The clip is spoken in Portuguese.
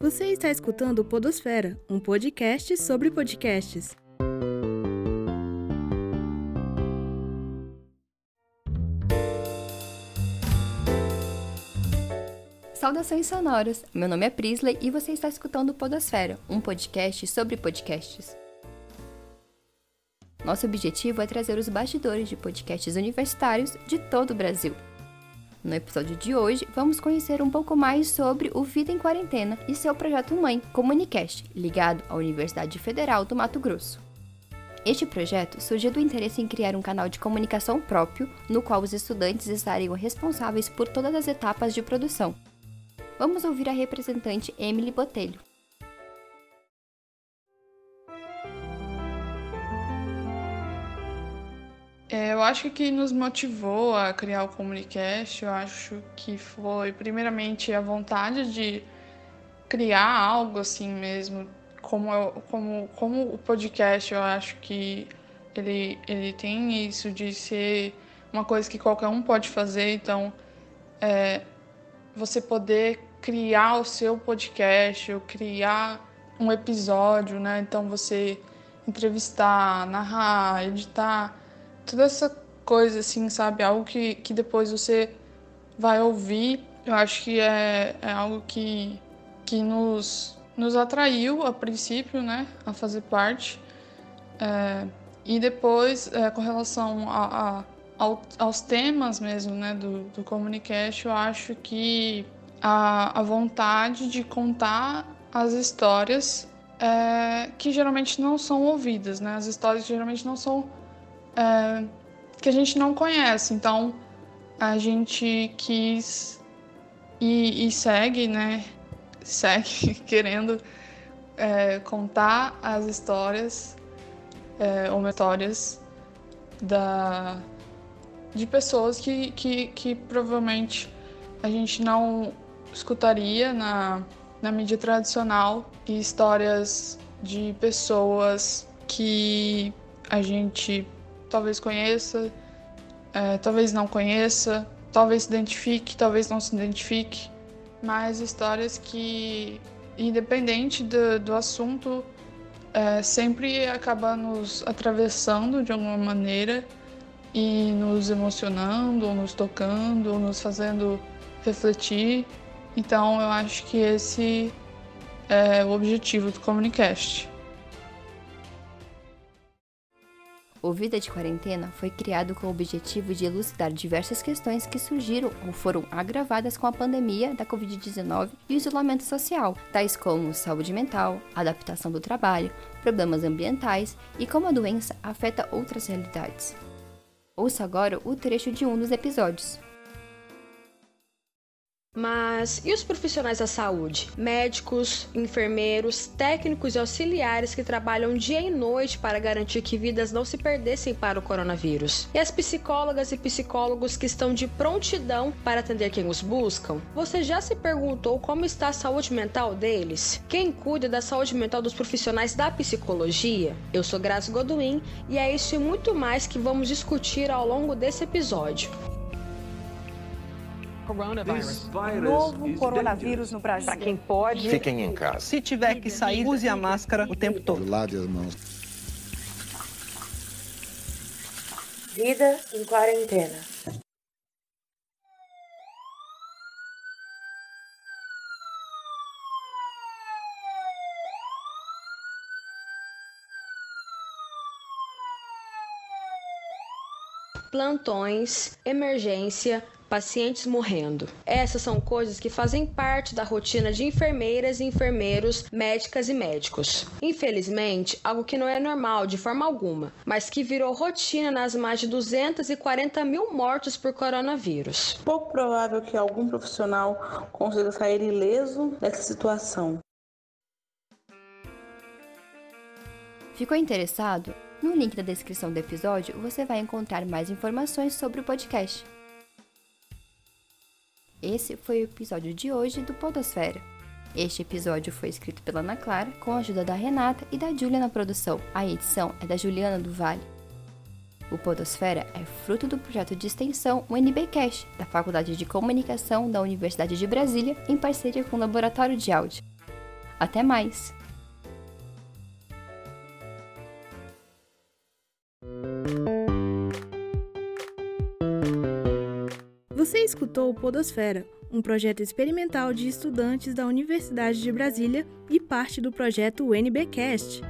Você está escutando Podosfera, um podcast sobre podcasts. Saudações sonoras! Meu nome é Prisley e você está escutando Podosfera, um podcast sobre podcasts. Nosso objetivo é trazer os bastidores de podcasts universitários de todo o Brasil. No episódio de hoje, vamos conhecer um pouco mais sobre o Vida em Quarentena e seu projeto mãe, Comunicast, ligado à Universidade Federal do Mato Grosso. Este projeto surgiu do interesse em criar um canal de comunicação próprio, no qual os estudantes estariam responsáveis por todas as etapas de produção. Vamos ouvir a representante Emily Botelho. É, eu acho que nos motivou a criar o Comunicast, eu acho que foi primeiramente a vontade de criar algo assim mesmo, como, eu, como, como o podcast, eu acho que ele, ele tem isso de ser uma coisa que qualquer um pode fazer, então é, você poder criar o seu podcast, ou criar um episódio, né? Então você entrevistar, narrar, editar, toda essa coisa, assim, sabe? Algo que, que depois você vai ouvir. Eu acho que é, é algo que, que nos, nos atraiu a princípio, né? A fazer parte. É, e depois, é, com relação a, a ao, aos temas mesmo, né? Do, do Comunicast, eu acho que a, a vontade de contar as histórias é, que geralmente não são ouvidas, né? As histórias geralmente não são é, que a gente não conhece. Então a gente quis e, e segue, né? Segue querendo é, contar as histórias é, ou histórias da, de pessoas que, que, que provavelmente a gente não escutaria na, na mídia tradicional e histórias de pessoas que a gente talvez conheça, é, talvez não conheça, talvez se identifique, talvez não se identifique, mas histórias que, independente do, do assunto, é, sempre acaba nos atravessando de alguma maneira e nos emocionando, ou nos tocando, ou nos fazendo refletir então eu acho que esse é o objetivo do Comunicast. O Vida de Quarentena foi criado com o objetivo de elucidar diversas questões que surgiram ou foram agravadas com a pandemia da Covid-19 e o isolamento social, tais como saúde mental, adaptação do trabalho, problemas ambientais e como a doença afeta outras realidades. Ouça agora o trecho de um dos episódios. Mas e os profissionais da saúde? Médicos, enfermeiros, técnicos e auxiliares que trabalham dia e noite para garantir que vidas não se perdessem para o coronavírus? E as psicólogas e psicólogos que estão de prontidão para atender quem os buscam? Você já se perguntou como está a saúde mental deles? Quem cuida da saúde mental dos profissionais da psicologia? Eu sou Graça Goduim e é isso e muito mais que vamos discutir ao longo desse episódio. Novo coronavírus no Brasil. Para quem pode, fiquem em casa. Se tiver que sair, use a máscara o tempo todo. Lave as mãos. Vida em quarentena. plantões, emergência, pacientes morrendo. Essas são coisas que fazem parte da rotina de enfermeiras e enfermeiros, médicas e médicos. Infelizmente, algo que não é normal de forma alguma, mas que virou rotina nas mais de 240 mil mortes por coronavírus. Pouco provável que algum profissional consiga sair ileso dessa situação. Ficou interessado? No link da descrição do episódio você vai encontrar mais informações sobre o podcast. Esse foi o episódio de hoje do Podosfera. Este episódio foi escrito pela Ana Clara, com a ajuda da Renata e da Júlia na produção. A edição é da Juliana do Vale. O Podosfera é fruto do projeto de extensão UNBcast, da Faculdade de Comunicação da Universidade de Brasília, em parceria com o Laboratório de Áudio. Até mais! Você escutou o Podosfera, um projeto experimental de estudantes da Universidade de Brasília e parte do projeto UNBcast.